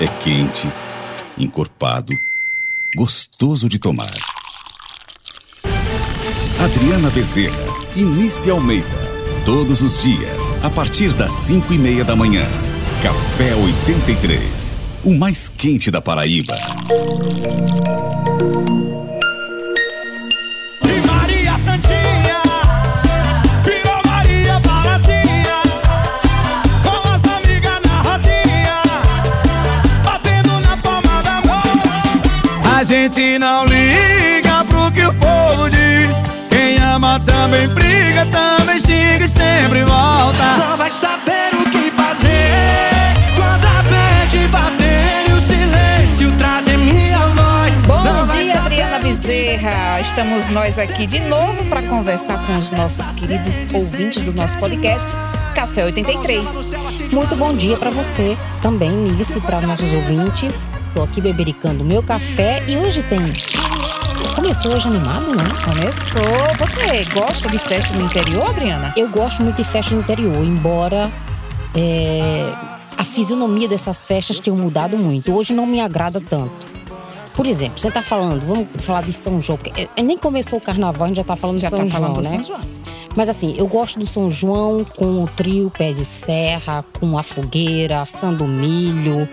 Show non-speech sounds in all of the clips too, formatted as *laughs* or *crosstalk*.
É quente, encorpado, gostoso de tomar. Adriana Bezerra, Inícia Almeida. Todos os dias, a partir das 5 e meia da manhã. Café 83, o mais quente da Paraíba. Gente não liga pro que o povo diz. Quem ama também briga, também xinga e sempre volta. Não vai saber o que fazer quando a bad bater e o silêncio trazer minha voz. Bom Não dia, Adriana Bezerra. Estamos nós aqui de novo para conversar com os nossos queridos ouvintes do nosso podcast Café 83. Muito bom dia para você também, Nice, para nossos ouvintes. Tô aqui bebericando meu café e hoje tem. Começou hoje animado, né? Começou. Você gosta de festa no interior, Adriana? Eu gosto muito de festa no interior, embora é, a fisionomia dessas festas tenha mudado muito. Hoje não me agrada tanto. Por exemplo, você tá falando, vamos falar de São João, porque é, nem começou o carnaval, a gente já tá falando Já de São tá falando João, do né? São João. Mas assim, eu gosto do São João com o trio pé de serra, com a fogueira, assando milho,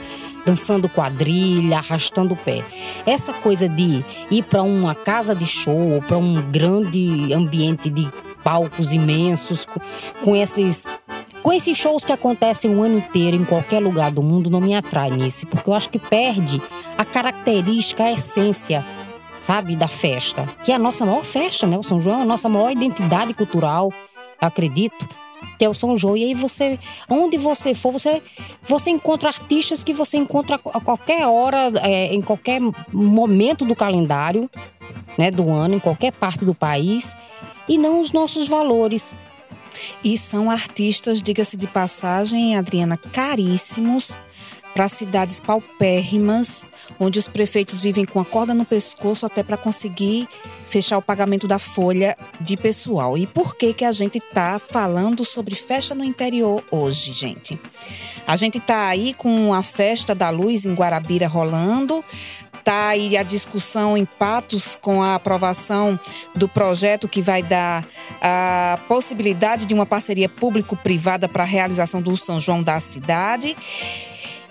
dançando quadrilha, arrastando o pé. Essa coisa de ir para uma casa de show, ou para um grande ambiente de palcos imensos, com, esses com esses shows que acontecem o ano inteiro em qualquer lugar do mundo não me atrai nisso, porque eu acho que perde a característica, a essência sabe, da festa, que é a nossa maior festa, né? O São João é a nossa maior identidade cultural, acredito. Que é o São João. E aí você, onde você for, você, você encontra artistas que você encontra a qualquer hora, é, em qualquer momento do calendário, né, do ano, em qualquer parte do país, e não os nossos valores. E são artistas, diga-se de passagem, Adriana, caríssimos para cidades paupérrimas, onde os prefeitos vivem com a corda no pescoço até para conseguir fechar o pagamento da folha de pessoal. E por que que a gente tá falando sobre festa no interior hoje, gente? A gente tá aí com a festa da luz em Guarabira rolando, tá aí a discussão em Patos com a aprovação do projeto que vai dar a possibilidade de uma parceria público-privada para a realização do São João da cidade.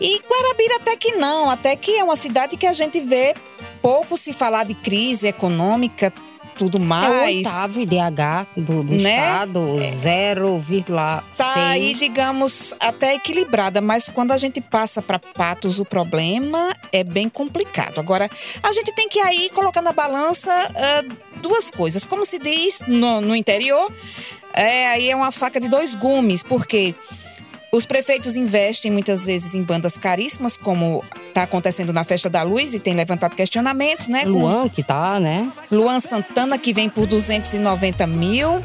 E Guarabira até que não, até que é uma cidade que a gente vê pouco se falar de crise econômica, tudo É o mais. oitavo IDH do, do Né? estado, 0,6. Tá aí, digamos, até equilibrada, mas quando a gente passa para Patos, o problema é bem complicado. Agora, a gente tem que aí colocar na balança ah, duas coisas. Como se diz no, no interior, é, aí é uma faca de dois gumes, porque os prefeitos investem muitas vezes em bandas caríssimas, como está acontecendo na Festa da Luz e tem levantado questionamentos, né? Luan, que tá, né? Luan Santana, que vem por 290 mil,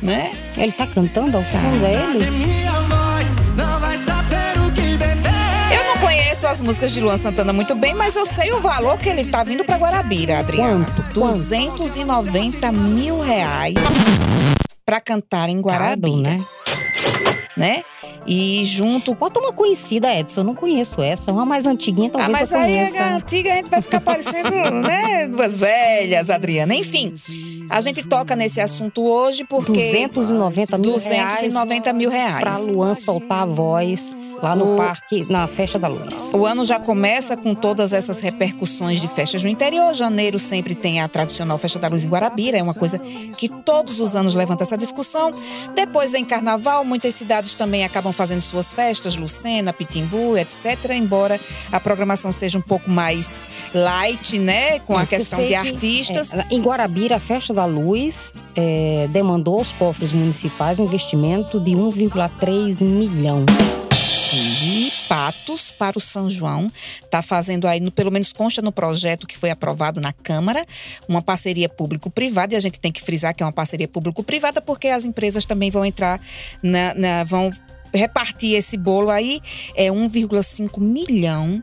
né? Ele tá cantando ao fundo, é trazer ele? Eu não conheço as músicas de Luan Santana muito bem, mas eu sei o valor que ele tá vindo pra Guarabira, Adriana. Quanto? Quanto? 290 mil reais pra cantar em Guarabira, Caro, né? Né? E junto Bota uma conhecida, Edson. Eu não conheço essa. Uma mais antiguinha, Ah, talvez mas eu aí conheça. a antiga a gente vai ficar parecendo, né, duas velhas, Adriana. Enfim, a gente toca nesse assunto hoje porque 290 mil 290 mil reais. Pra Luan soltar a voz lá no O- parque, na Festa da Luz. O ano já começa com todas essas repercussões de festas no interior. Janeiro sempre tem a tradicional Festa da Luz em Guarabira, é uma coisa que todos os anos levanta essa discussão. Depois vem Carnaval, muitas cidades também acabam fazendo suas festas, Lucena, Pitimbu, etc. Embora a programação seja um pouco mais light, né, com a Eu questão de que, artistas. é, em Guarabira, a Festa da Luz é, demandou aos cofres municipais um investimento de 1,3 milhão. E Patos para o São João está fazendo aí, no- pelo menos consta no projeto que foi aprovado na Câmara, uma parceria público-privada. E a gente tem que frisar que é uma parceria público-privada porque as empresas também vão entrar na, na- vão repartir esse bolo aí. É 1,5 milhão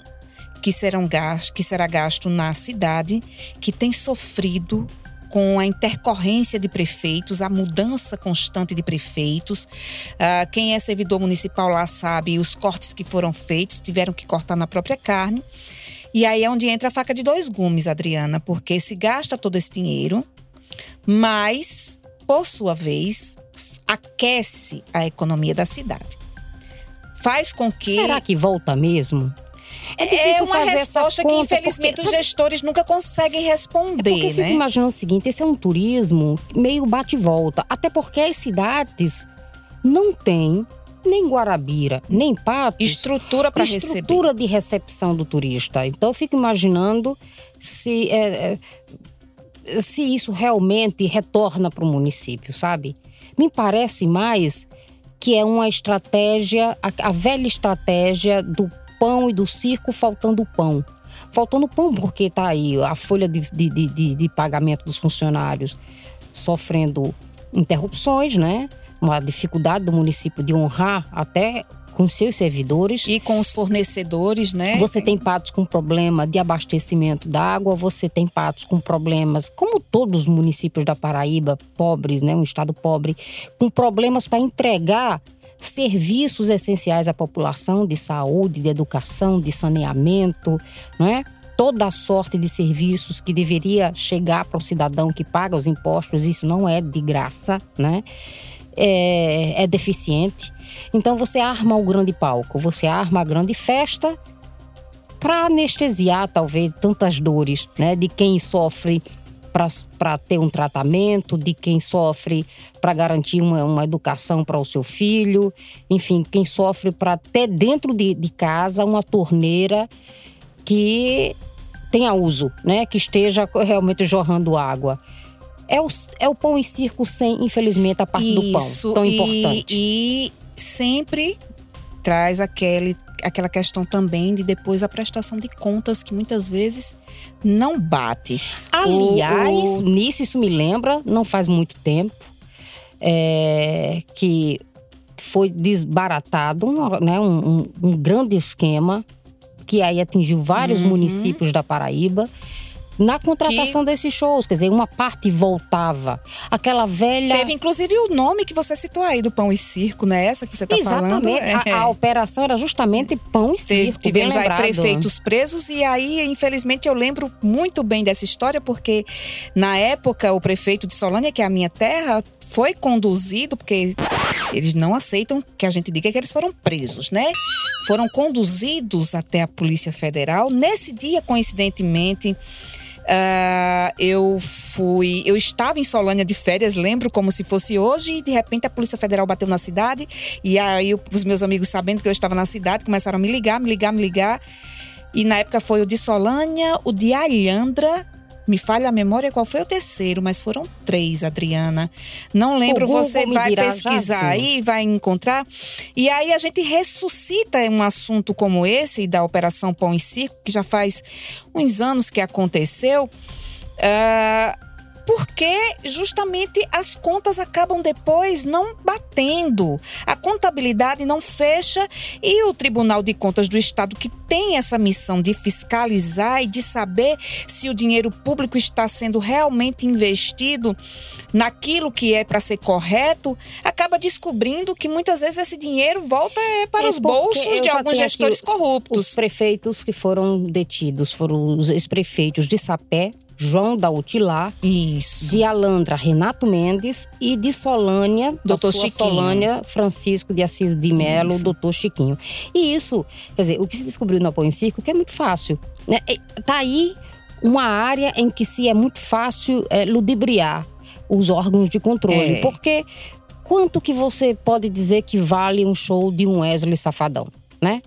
que serão gasto, que será gasto na cidade que tem sofrido com a intercorrência de prefeitos, a mudança constante de prefeitos. Ah, quem é servidor municipal lá sabe os cortes que foram feitos, tiveram que cortar na própria carne. E aí é onde entra a faca de dois gumes, Adriana, porque se gasta todo esse dinheiro, mas, por sua vez, aquece a economia da cidade. Faz com que. Será que volta mesmo? É, difícil uma fazer essa resposta que, infelizmente, porque- os gestores nunca conseguem responder, Porque eu fico né? imaginando o seguinte: esse é um turismo meio bate-volta. Até porque as cidades não têm nem Guarabira, nem Patos. Estrutura para receber. estrutura de recepção do turista. Então eu fico imaginando se, é, é, se isso realmente retorna para o município, sabe? Me parece mais que é uma estratégia, a, a velha estratégia do pão e do circo faltando pão. Faltando pão porque tá aí a folha de, de, de- de- pagamento dos funcionários sofrendo interrupções, né? Uma dificuldade do município de honrar até com seus servidores. E com os fornecedores, né? Você tem patos com problema de abastecimento da água, você tem patos com problemas, como todos os municípios da Paraíba, pobres, né, um estado pobre, com problemas para entregar serviços essenciais à população de saúde, de educação, de saneamento, não é? Toda a sorte de serviços que deveria chegar para o cidadão que paga os impostos, isso não é de graça, né? É, é deficiente. Então você arma o grande palco, você arma a grande festa para anestesiar talvez tantas dores, né, de quem sofre para ter um tratamento, de quem sofre para garantir uma, uma educação para o seu filho, enfim, quem sofre para ter dentro de, de casa uma torneira que tenha uso, né, que esteja realmente jorrando água. É o, é o pão e circo sem, infelizmente, a parte do pão, Isso, tão e, importante. E sempre traz aquele, aquela questão também de depois a prestação de contas que muitas vezes não bate. Aliás, O- nisso isso me lembra, não faz muito tempo, é, que foi desbaratado um, né, um, um- um grande esquema que aí atingiu vários Uhum. municípios da Paraíba. Na contratação desses shows, quer dizer, uma parte voltava. Aquela velha. Teve inclusive o nome que você citou aí do Pão e Circo, né? Essa que você está falando. Exatamente. É. A, a operação era justamente pão e Teve- circo. tivemos aí prefeitos presos e aí, infelizmente, eu lembro muito bem dessa história porque na época o prefeito de Solânia, que é a minha terra, foi conduzido porque eles não aceitam que a gente diga que eles foram presos, né? Foram conduzidos até a Polícia Federal. Nesse dia, coincidentemente, ah, eu fui. Eu estava em Solânia de férias, lembro como se fosse hoje, e de repente a Polícia Federal bateu na cidade. E aí os meus amigos, sabendo que eu estava na cidade, começaram a me ligar, me ligar, me ligar. E na época foi o de Solânia, o de Alhandra. Me falha a memória qual foi o terceiro, mas foram três, Adriana. Não lembro, Google você vai pesquisar aí, vai encontrar. E aí a gente ressuscita um assunto como esse da Operação Pão e Circo, que já faz uns anos que aconteceu. ah, porque justamente as contas acabam depois não batendo. A contabilidade não fecha e o Tribunal de Contas do Estado, que tem essa missão de fiscalizar e de saber se o dinheiro público está sendo realmente investido naquilo que é para ser correto, acaba descobrindo que muitas vezes esse dinheiro volta é, para É os bolsos de alguns gestores os- corruptos. Os prefeitos que foram detidos foram os ex-prefeitos de Sapé, João da Utilar, Isso. de Alandra, Renato Mendes e de Solânia, Doutor Chiquinho. Solânia, Francisco de Assis de Melo, Isso. doutor Chiquinho. E isso, quer dizer, o que se descobriu no Apoio em Circo, que é muito fácil. Né? Tá aí uma área em que se é muito fácil é, ludibriar os órgãos de controle. É. Porque quanto que você pode dizer que vale um show de um Wesley Safadão, né?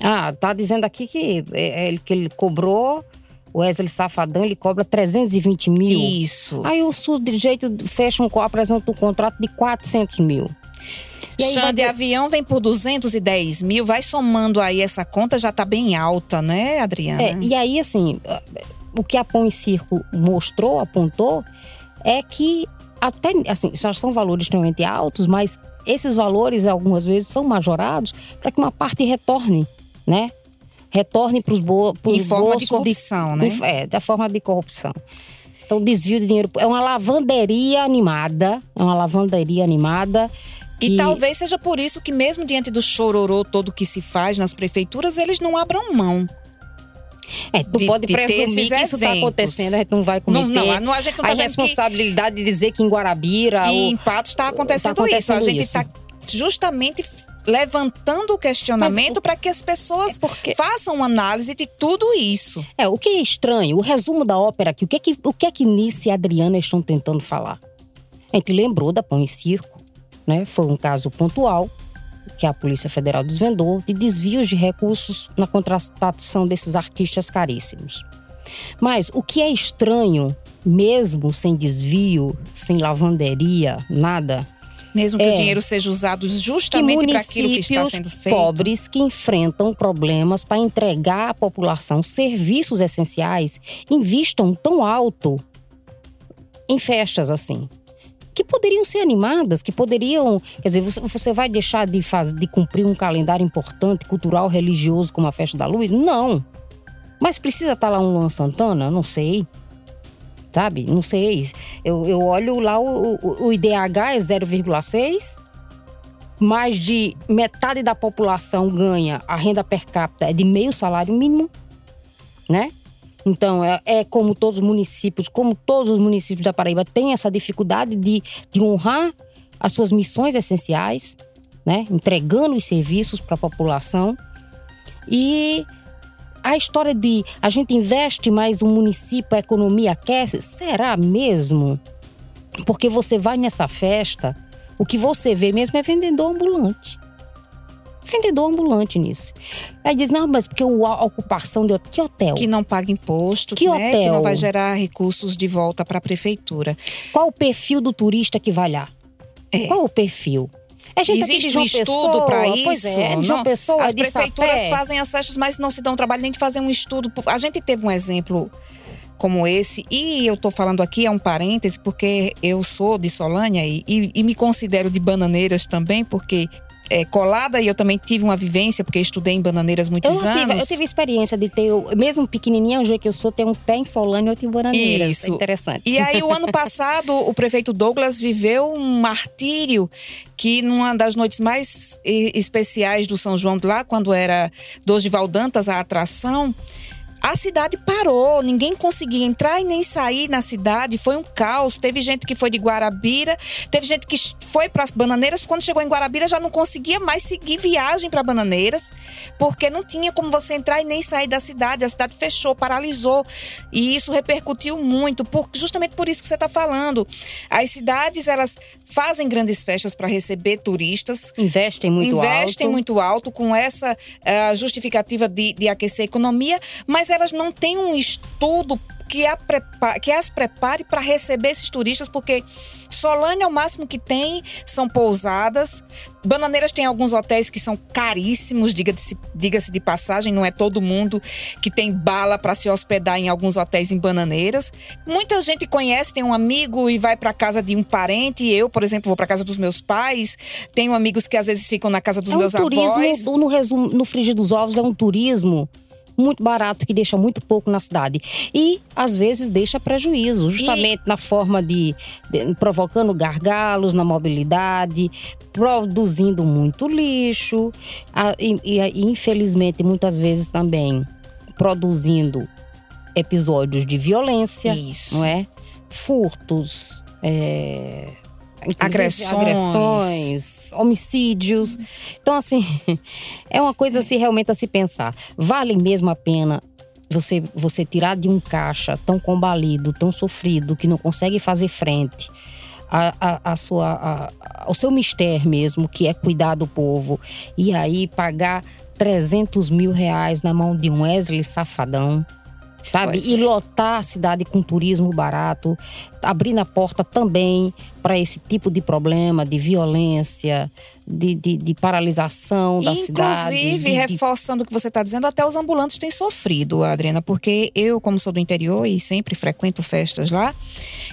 Ah, tá dizendo aqui que, é, é, que ele cobrou, Wesley Safadão, ele cobra 320 mil. Isso. Aí o sujeito fecha um, apresenta um contrato de 400 mil. E vai de avião vem por 210 mil, vai somando aí essa conta, já tá bem alta, né, Adriana? É, e aí, assim, o que a Pão e Circo mostrou, apontou, é que até, assim, já são valores extremamente altos, mas esses valores, algumas vezes, são majorados para que uma parte retorne, né? Retorne para os bo Em forma de corrupção, né? É, da forma de corrupção. Então, desvio de dinheiro é uma lavanderia animada. É uma lavanderia animada. E talvez seja por isso que, mesmo diante do chororô todo que se faz nas prefeituras, eles não abram mão. É, tu de- pode de presumir que isso está acontecendo, a gente não vai cometer não, não, a gente não tá a dizendo que- responsabilidade de dizer que em Guarabira E ou- em Patos está acontecendo, tá isso. A acontecendo gente está justamente levantando o questionamento para que as pessoas É porque- façam análise de tudo isso. É, o que é estranho, o resumo da ópera aqui, o que é que, o que, é que Nice e Adriana estão tentando falar? A gente lembrou da Pão e Circo, né? Foi um caso pontual que a Polícia Federal desvendou de desvios de recursos na contratação desses artistas caríssimos. Mas o que é estranho, mesmo sem desvio, sem lavanderia, nada, Mesmo que É. o dinheiro seja usado justamente para aquilo que está sendo feito. pobres que enfrentam problemas para entregar à população serviços essenciais investam tão alto em festas assim. Que poderiam ser animadas, que poderiam. Quer dizer, você, vai deixar de, de cumprir um calendário importante, cultural, religioso, como a Festa da Luz? Não. Mas precisa estar lá um Luan Santana? Não sei. Sabe? Não sei. Eu, eu olho lá, o, o, IDH é 0,6 mais de metade da população ganha a renda per capita é de meio salário mínimo, né? Então, é, é como todos os municípios, como todos os municípios da Paraíba têm essa dificuldade de, de honrar as suas missões essenciais, né? Entregando os serviços para a população. E a história de a gente investe mais um município, a economia aquece, será mesmo? Porque você vai nessa festa, o que você vê mesmo é vendedor ambulante. Vendedor ambulante nisso. Aí diz, não, mas porque o- a ocupação de hotel. Que hotel? Que não paga imposto, Que né? que hotel? não vai gerar recursos de volta para a prefeitura. Qual o perfil do turista que vai lá? É. Qual o perfil? É gente aqui de Existe João um estudo para isso? Pois é, é de João Não, Pessoa, As prefeituras Sapé. fazem as festas, mas não se dão trabalho nem de fazer um estudo. A gente teve um exemplo como esse, e eu tô falando aqui, é um parêntese, porque eu sou de Solânia e, e- e me considero de bananeiras também, porque é colada e eu também tive uma vivência, porque estudei em bananeiras Eu, muitos tive, anos. eu tive experiência de ter, mesmo pequenininha, o jeito que eu sou, ter um pé em Solânia e outro em Bananeiras. Isso. É interessante. E aí, o ano *laughs* passado, o prefeito Douglas viveu um martírio que, numa das noites mais especiais do São João de lá, quando era Dosval Dantas a atração, a cidade parou, ninguém conseguia entrar e nem sair na cidade, foi um caos. Teve gente que foi de Guarabira, teve gente que foi para Bananeiras, quando chegou em Guarabira já não conseguia mais seguir viagem para Bananeiras, porque não tinha como você entrar e nem sair da cidade, a cidade fechou, paralisou. E isso repercutiu muito, por, justamente por isso que você está falando. As cidades, elas fazem grandes festas para receber turistas, Investem muito investem alto. muito alto com essa eh, justificativa de, de aquecer a economia, mas elas não têm um estudo que, a que as prepare para receber esses turistas, porque Solânia, o máximo que tem são pousadas. Bananeiras tem alguns hotéis que são caríssimos, diga-se diga de passagem, não é todo mundo que tem bala para se hospedar em alguns hotéis em Bananeiras. Muita gente conhece, tem um amigo e vai para casa de um parente. Eu, por exemplo, vou para casa dos meus pais. Tenho amigos que às vezes ficam na casa dos É um meus turismo, avós. no, resumo, no frigir dos ovos, é um turismo muito barato que deixa muito pouco na cidade e às vezes deixa prejuízo justamente na forma de, de- provocando gargalos na mobilidade produzindo muito lixo a- e, e- e, infelizmente muitas vezes também produzindo episódios de violência Isso. não é furtos é, Agressões. agressões, homicídios. Então, assim, *laughs* é uma coisa assim, realmente a se pensar. Vale mesmo a pena você, você tirar de um caixa tão combalido, tão sofrido, que não consegue fazer frente a, a, a sua, a- ao seu mistério mesmo, que é cuidar do povo, e aí pagar 300 mil reais na mão de um Wesley Safadão. Sabe? Pois E é. lotar a cidade com turismo barato, abrindo a porta também para esse tipo de problema, de violência, de, de, de paralisação da cidade. Inclusive, de- de- reforçando o que você está dizendo, até os ambulantes têm sofrido, Adriana, porque eu, como sou do interior e sempre frequento festas lá,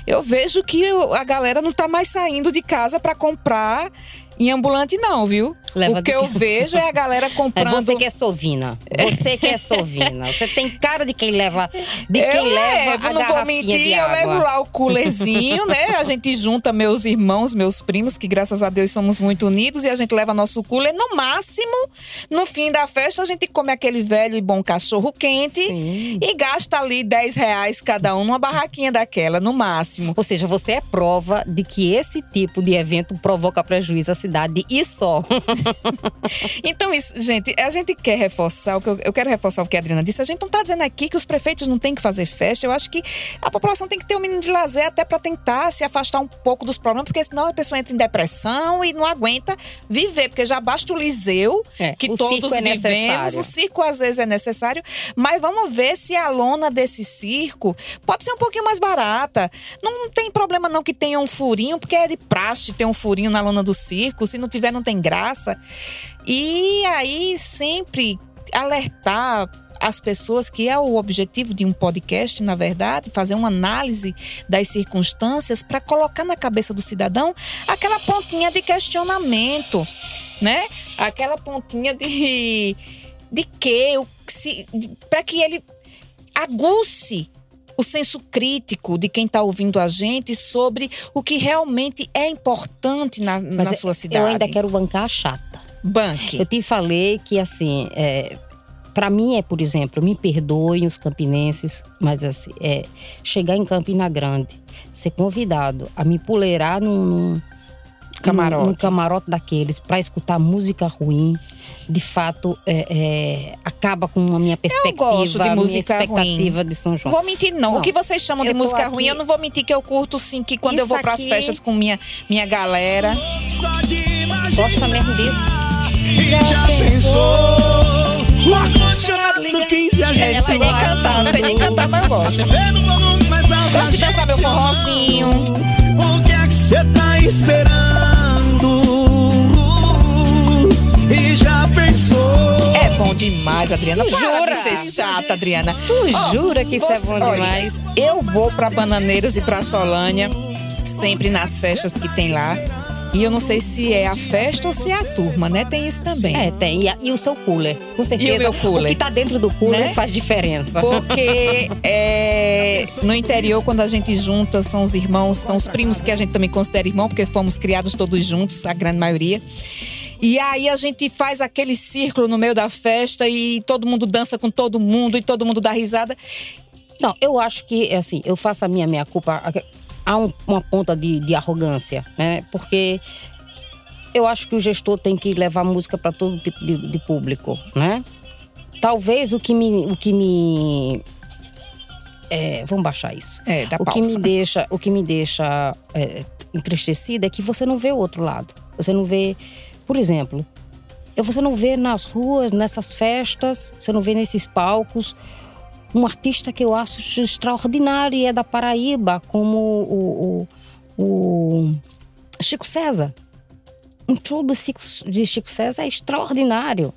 eu vejo que a galera não está mais saindo de casa para comprar em ambulante, não, viu? Leva o que eu vejo é a galera É comprando. você que é sovina. Você que é sovina. Você tem cara de quem leva, de quem eu leva levo, a não vou mentir, eu levo lá o coolerzinho, né? A gente junta meus irmãos, meus primos, que graças a Deus somos muito unidos, e a gente leva nosso cooler. No máximo, no fim da festa, a gente come aquele velho e bom cachorro quente Sim. e gasta ali 10 reais cada um numa barraquinha daquela, no máximo. Ou seja, você é prova de que esse tipo de evento provoca prejuízo à cidade e só. *laughs* Então, isso, gente, a gente quer reforçar, o que eu, eu quero reforçar o que a Adriana disse. A gente não está dizendo aqui que os prefeitos não têm que fazer festa. Eu acho que a população tem que ter um mínimo de lazer até para tentar se afastar um pouco dos problemas, porque senão a pessoa entra em depressão e não aguenta viver. Porque já basta o Liseu, É, que o todos é vivemos. necessário. O circo às vezes é necessário. Mas vamos ver se a lona desse circo pode ser um pouquinho mais barata. Não tem problema não que tenha um furinho, porque é de praxe ter um furinho na lona do circo. Se não tiver, não tem graça. E aí sempre alertar as pessoas que é o objetivo de um podcast, na verdade, fazer uma análise das circunstâncias para colocar na cabeça do cidadão aquela pontinha de questionamento, né? Aquela pontinha de de que para que ele aguce o senso crítico de quem está ouvindo a gente sobre o que realmente é importante na, na Mas sua cidade. eu ainda quero bancar a chata. Banque. Eu te falei que, assim, é, para mim é, por exemplo, me perdoem os campinenses, mas assim, é, chegar em Campina Grande, ser convidado a me puleirar num, num Camarote. num, num camarote daqueles para escutar música ruim, de fato, é, é, acaba com a minha perspectiva, gosto de a minha música expectativa ruim. de São Não João. vou mentir, não. Não. O que vocês chamam de Eu música aqui- ruim, eu não vou mentir que eu curto sim, que quando eu Isso vou pras aqui- festas com minha, minha galera. Gosta mesmo disso? e já pensou O ar-condicionado no 15 a Eu gente não sei nem cantar, não sei nem cantar, mas eu gosto. Gosto de dançar meu forrozinho. O que é que você tá esperando? Demais, Adriana. Tu Para jura? de ser chata, Adriana. Tu Ó, jura que isso é bom olha, demais? Eu vou pra Bananeiras e pra Solânia, sempre nas festas que tem lá. E eu não sei se é a festa ou se é a turma, né? Tem isso também. É, tem. E, a- e o seu cooler. Com certeza. meu cooler? O que tá dentro do cooler Né? faz diferença. Porque *laughs* é, no interior, quando a gente junta, são os irmãos, são os primos que a gente também considera irmão, porque fomos criados todos juntos, a grande maioria. E aí a gente faz aquele círculo no meio da festa e todo mundo dança com todo mundo e todo mundo dá risada. Não, eu acho que, assim, eu faço a minha minha culpa. Há um- uma ponta de, de arrogância, né? Porque eu acho que o gestor tem que levar música para todo tipo de, de público, né? Talvez o que me. O que me é, vamos baixar isso. É, dá o que pausa. me deixa, o que me deixa é, entristecida é que você não vê o outro lado. Você não vê, por exemplo, você não vê nas ruas, nessas festas, você não vê nesses palcos um artista que eu acho extraordinário e é da Paraíba, como o, o, o Chico César. Um show do Chico, de Chico César é extraordinário.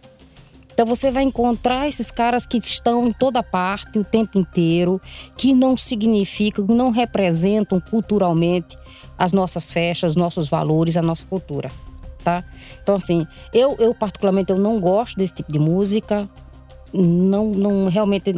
Então você vai encontrar esses caras que estão em toda parte o tempo inteiro, que não significam, não representam culturalmente as nossas festas, os nossos valores, a nossa cultura, tá? Então assim, eu, eu particularmente eu não gosto desse tipo de música, não, não realmente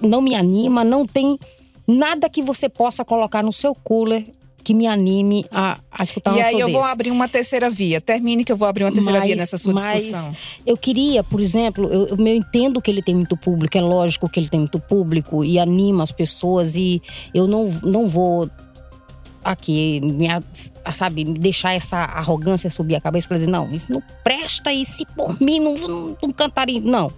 não me anima, não tem nada que você possa colocar no seu cooler que me anime a, a escutar um e aí eu vou abrir uma terceira via. Termine que eu vou abrir uma terceira via Mas- nessa sua mas discussão. eu queria, por exemplo, eu, eu eu entendo que ele tem muito público, é lógico que ele tem muito público e anima as pessoas e eu não, não vou aqui, me, a- sabe, deixar essa arrogância subir a cabeça para dizer, não, isso não presta e se por mim não, não, não cantaria. Não,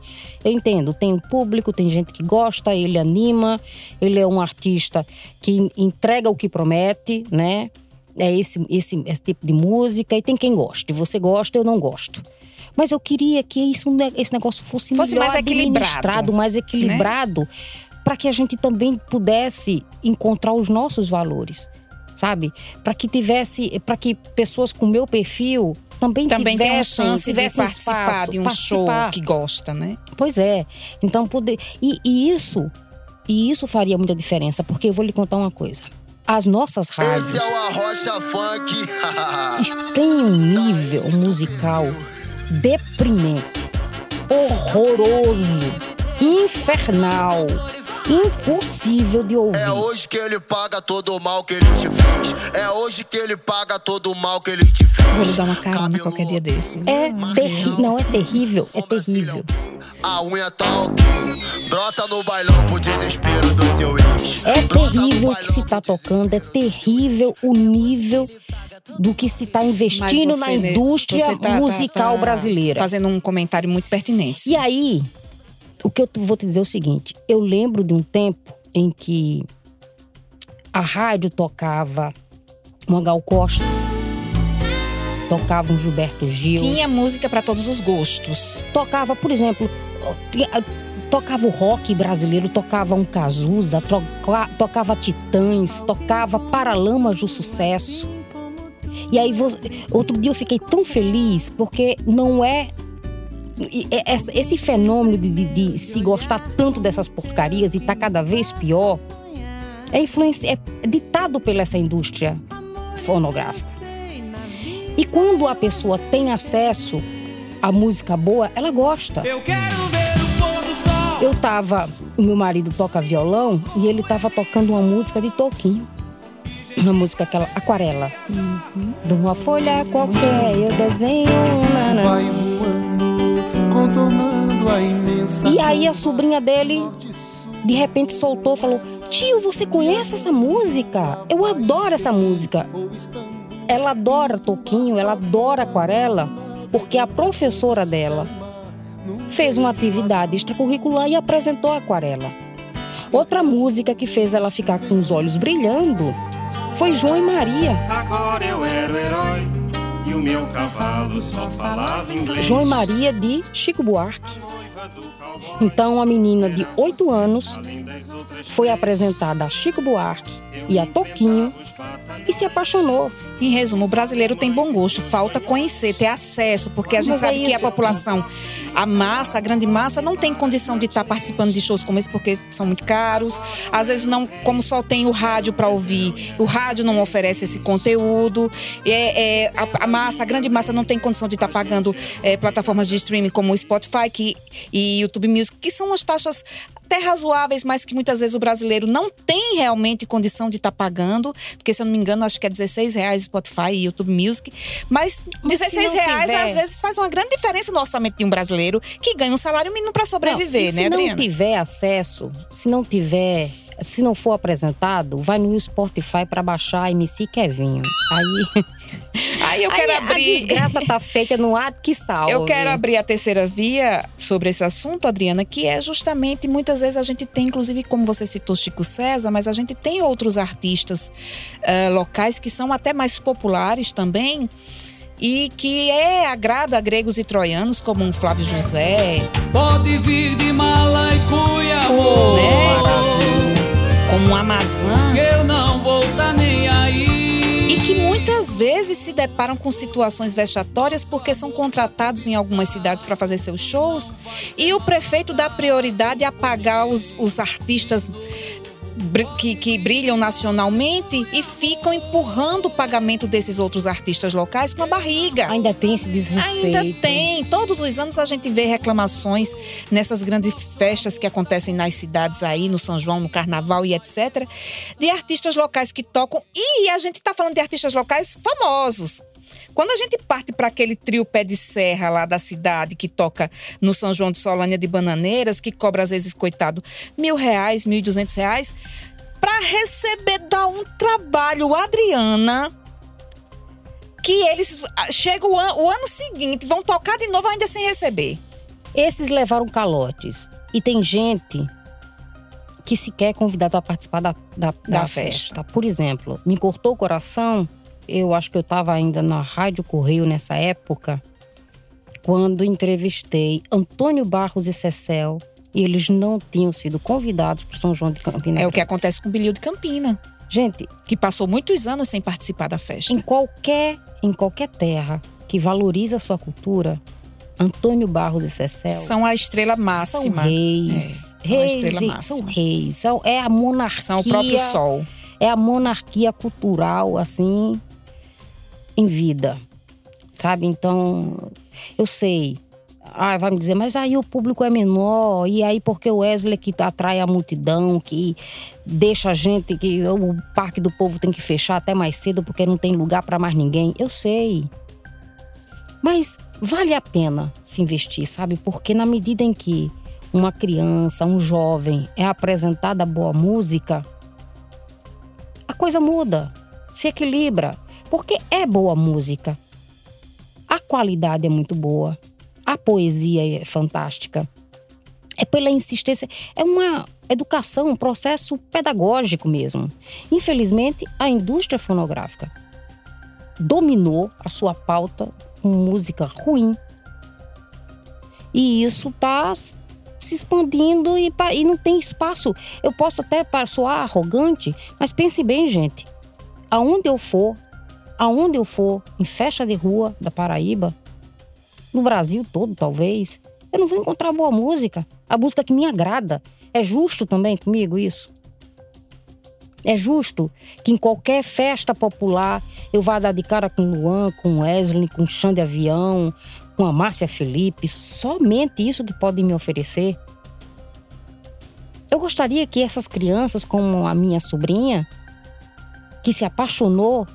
eu entendo, tem público, tem gente que gosta, ele anima, ele é um artista que entrega o que promete, né? É esse, esse, esse tipo de música e tem quem goste. Você gosta, eu não gosto. Mas eu queria que isso, ne- esse negócio fosse, Fosse mais equilibrado, administrado, mais equilibrado, para que a gente também pudesse encontrar os nossos valores, sabe? Para que tivesse, para que pessoas com meu perfil também, Também tem uma tivessem, chance de tivessem participar espaço, de um participar. show que gosta, né? Pois é. Então poder e, e isso e isso faria muita diferença, porque eu vou lhe contar uma coisa. As nossas rádios Esse é o Arrocha Funk. *laughs* têm um nível musical deprimente, horroroso, infernal, impossível de ouvir. É hoje que ele paga todo o mal que ele te fez. É hoje que ele paga todo o mal que ele te fez. Vou lhe dar uma carona qualquer dia desse. É terrível, não é terrível, é terrível. A unha tá ok. Brota no bailão pro desespero do seu ex. É terrível o que se está tocando, é terrível o nível do que se está investindo na você, né, indústria tá- tá- musical tá brasileira. Fazendo um comentário muito pertinente. E aí, o que eu vou te dizer é o seguinte: eu lembro de um tempo em que a rádio tocava uma Gal Costa, tocava um Gilberto Gil, Tinha música para todos os gostos. tocava, por exemplo, tocava o rock brasileiro, tocava um Cazuza, troca- tocava Titãs, tocava Paralamas do Sucesso. E aí, outro dia eu fiquei tão feliz porque não é. É- Esse fenômeno de, de- de se gostar tanto dessas porcarias e tá cada vez pior é, influência, é ditado pela essa indústria fonográfica. E quando a pessoa tem acesso à música boa, ela gosta. Eu quero ver o pôr do sol. Eu tava. O meu marido toca violão e ele tava tocando uma música de Toquinho. Uma música aquela, Aquarela. De uma folha qualquer, eu desenho. Nana. Contornando a imensa. E aí a sobrinha dele, de repente, soltou e falou: Tio, você conhece essa música? Eu adoro essa música. Ela adora Toquinho, ela adora Aquarela, porque a professora dela fez uma atividade extracurricular e apresentou a Aquarela. Outra música que fez ela ficar com os olhos brilhando foi João e Maria. Agora eu era o herói e o meu cavalo só falava inglês. João e Maria de Chico Buarque. Então, a menina de 8 anos foi apresentada a Chico Buarque e a Toquinho e se apaixonou. Em resumo, o brasileiro tem bom gosto, falta conhecer, ter acesso, porque a gente Mas é sabe que a isso. população, a massa, a grande massa, não tem condição de estar participando de shows como esse porque são muito caros. Às vezes não, como só tem o rádio para ouvir, o rádio não oferece esse conteúdo. É, é, a, a massa, a grande massa não tem condição de estar pagando é, plataformas de streaming como o Spotify que, e YouTube Music, que são as taxas até razoáveis, mas que muitas vezes o brasileiro não tem realmente condição de estar pagando, porque se eu não me engano, acho que é 16 reais Spotify e YouTube Music. Mas 16 não reais tiver- às vezes faz uma grande diferença no orçamento de um brasileiro que ganha um salário mínimo para sobreviver, Não, né, e se não Adriana? tiver acesso, se não tiver, se não for apresentado, vai no Spotify para baixar MC Kevinho. Aí, Aí eu *laughs* quero aí abrir. a desgraça tá feita no ato que salva. Eu quero abrir a terceira via sobre esse assunto, Adriana, que é justamente muitas vezes a gente tem, inclusive, como você citou Chico César, mas a gente tem outros artistas eh, locais que são até mais populares também e que é agrada a gregos e troianos, como um Flávio José, Pode vir de mala e cuia, né? como um Amazã. Eu não vezes se deparam com situações vexatórias porque são contratados em algumas cidades para fazer seus shows e o prefeito dá prioridade a pagar os, os artistas que, que brilham nacionalmente e ficam empurrando o pagamento desses outros artistas locais com a barriga. Ainda tem esse desrespeito. Ainda tem. Todos os anos a gente vê reclamações nessas grandes festas que acontecem nas cidades aí, no São João, no Carnaval e etc. De artistas locais que tocam. E a gente tá falando de artistas locais famosos. Quando a gente parte para aquele trio pé de serra lá da cidade que toca no São João de Solânia de Bananeiras, que cobra às vezes, coitado, mil reais, mil e duzentos reais, para receber dar um trabalho, Adriana, que eles ah, chegam o, an- o ano seguinte, vão tocar de novo ainda sem receber. Esses levaram calotes. E tem gente que sequer é convidado para participar da, da, da Da festa. Por exemplo, me cortou o coração. Eu acho que eu estava ainda na Rádio Correio nessa época, quando entrevistei Antônio Barros e Cecel. E eles não tinham sido convidados para São João de Campina. É o que acontece com o Bilhão de Campina, Gente, que passou muitos anos sem participar da festa. em qualquer, em qualquer terra que valoriza a sua cultura, Antônio Barros e Cecel São a estrela máxima. São reis. É, são a reis, estrela e- máxima. São reis. São, é a monarquia. São o próprio sol. É a monarquia cultural, assim, em vida. Sabe? Então, Eu sei. Ah, vai me dizer, mas aí o público é menor, e aí porque o Wesley que atrai a multidão, que deixa a gente, que o Parque do Povo tem que fechar até mais cedo porque não tem lugar para mais ninguém. Eu sei. Mas vale a pena se investir, sabe? Porque na medida em que uma criança, um jovem é apresentada boa música, a coisa muda, se equilibra, porque é boa música. A qualidade é muito boa, a poesia é fantástica. É pela insistência, é uma educação, um processo pedagógico mesmo. Infelizmente, a indústria fonográfica dominou a sua pauta com música ruim. E isso está se expandindo e, e, não tem espaço. Eu posso até soar arrogante, mas pense bem, gente. Aonde eu for, aonde eu for, em festa de rua da Paraíba, no Brasil todo talvez, eu não vou encontrar boa música. A música que me agrada. É justo também comigo isso? É justo que em qualquer festa popular eu vá dar de cara com Luan, com Wesley, com Xande Avião, com a Márcia Felipe, somente isso que podem me oferecer. Eu gostaria que essas crianças, como a minha sobrinha, que se apaixonou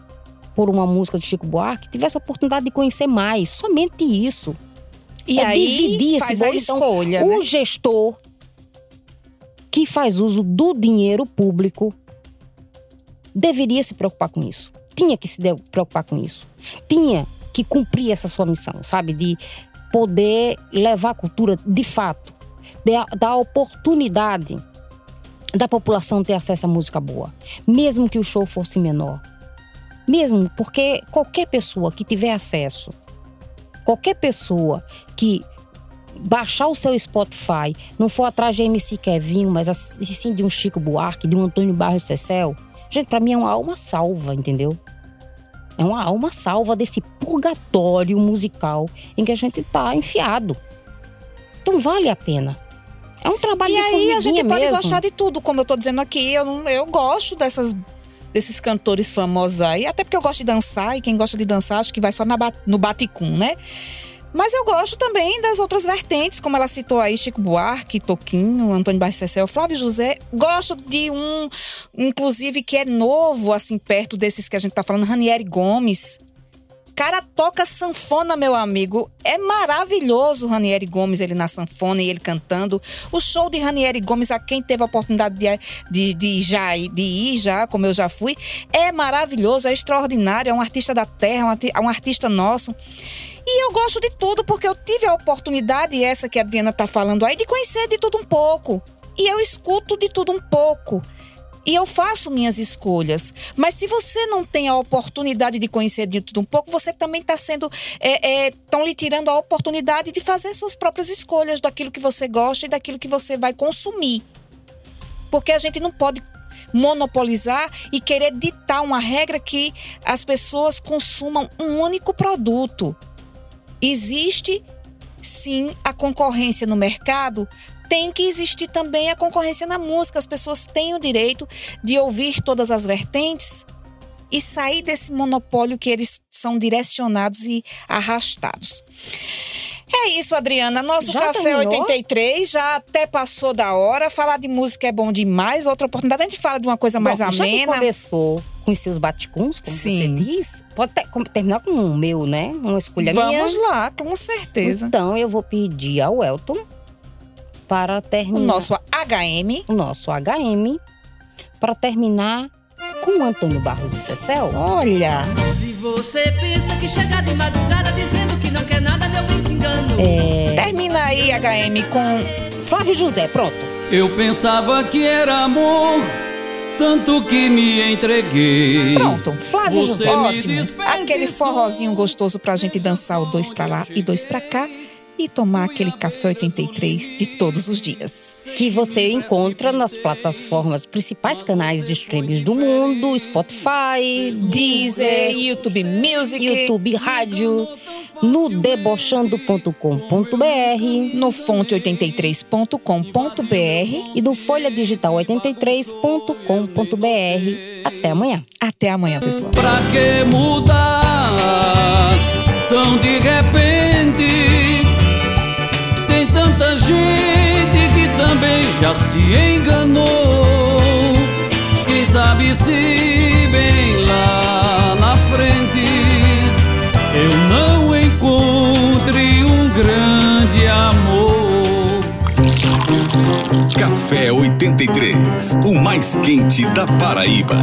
por uma música de Chico Buarque, tivesse a oportunidade de conhecer mais, somente isso. E é aí dividir esse faz bolo. a Então, escolha, o né? gestor que faz uso do dinheiro público deveria se preocupar com isso. Tinha que se preocupar com isso. Tinha que cumprir essa sua missão, sabe? De poder levar a cultura de fato, de, dar oportunidade da população ter acesso à música boa, mesmo que o show fosse menor. Mesmo porque qualquer pessoa que tiver acesso, qualquer pessoa que baixar o seu Spotify, não for atrás de MC Kevinho, mas sim de um Chico Buarque, de um Antônio Barros Cecel, gente, pra mim é uma alma salva, entendeu? É uma alma salva desse purgatório musical em que a gente tá enfiado. Então vale a pena. É um trabalho E de aí a gente pode mesmo. gostar de tudo, como eu tô dizendo aqui. Eu, não- eu gosto dessas, desses cantores famosos aí. Até porque eu gosto de dançar, e quem gosta de dançar acho que vai só na no baticum, né? Mas eu gosto também das outras vertentes, como ela citou aí, Chico Buarque, Toquinho, Antônio Barcecel, Flávio José. Gosto de um, inclusive, que é novo, assim, perto desses que a gente tá falando, Ranieri Gomes. Cara toca sanfona, meu amigo. É maravilhoso o Ranieri Gomes, ele na sanfona e ele cantando. O show de Ranieri Gomes, a quem teve a oportunidade de, de, de, já, de ir já, como eu já fui, é maravilhoso, é extraordinário. É um artista da terra, arti- um artista nosso. E eu gosto de tudo, porque eu tive a oportunidade, essa que a Adriana tá falando aí, de conhecer de tudo um pouco. E eu escuto de tudo um pouco. E eu faço minhas escolhas. Mas se você não tem a oportunidade de conhecer de tudo um pouco, você também está sendo. Estão lhe tirando a oportunidade de fazer suas próprias escolhas daquilo que você gosta e daquilo que você vai consumir. Porque a gente não pode monopolizar e querer ditar uma regra que as pessoas consumam um único produto. Existe sim a concorrência no mercado, tem que existir também a concorrência na música. As pessoas têm o direito de ouvir todas as vertentes e sair desse monopólio que eles são direcionados e arrastados. É isso, Adriana. Nosso Já Café terminou? 83 já até passou da hora. Falar de música é bom demais. Outra oportunidade, a gente fala de uma coisa mais Bom, Já que amena. começou com os seus baticuns, como Sim. você diz, pode ter- com- terminar com o meu, né? Uma escolha Vamos minha. lá, com certeza. Então eu vou pedir ao Elton para O terminar nosso HM. o nosso HM para terminar com o Antônio Barros e Cecel. Olha, Se você pensa que chega de madrugada dizendo que não quer nada, meu bem se engano. É, termina aí, HM, com Flávio José, pronto. Eu pensava que era amor, tanto que me entreguei. Pronto. Flávio Você José. Ótimo. Aquele forrozinho gostoso pra gente dançar o dois pra lá e dois pra cá e tomar aquele café 83 de todos os dias. que você encontra nas plataformas principais canais de streams do mundo, Spotify, Deezer, YouTube Music, YouTube Rádio, no debochando.com.br no fonte83.com.br. e no folhadigital83.com.br. Até amanhã. Até amanhã, pessoal. Pra que mudar tão de repente? Já se enganou. Quem sabe se bem lá na frente eu não encontre um grande amor. Café 83, o mais quente da Paraíba.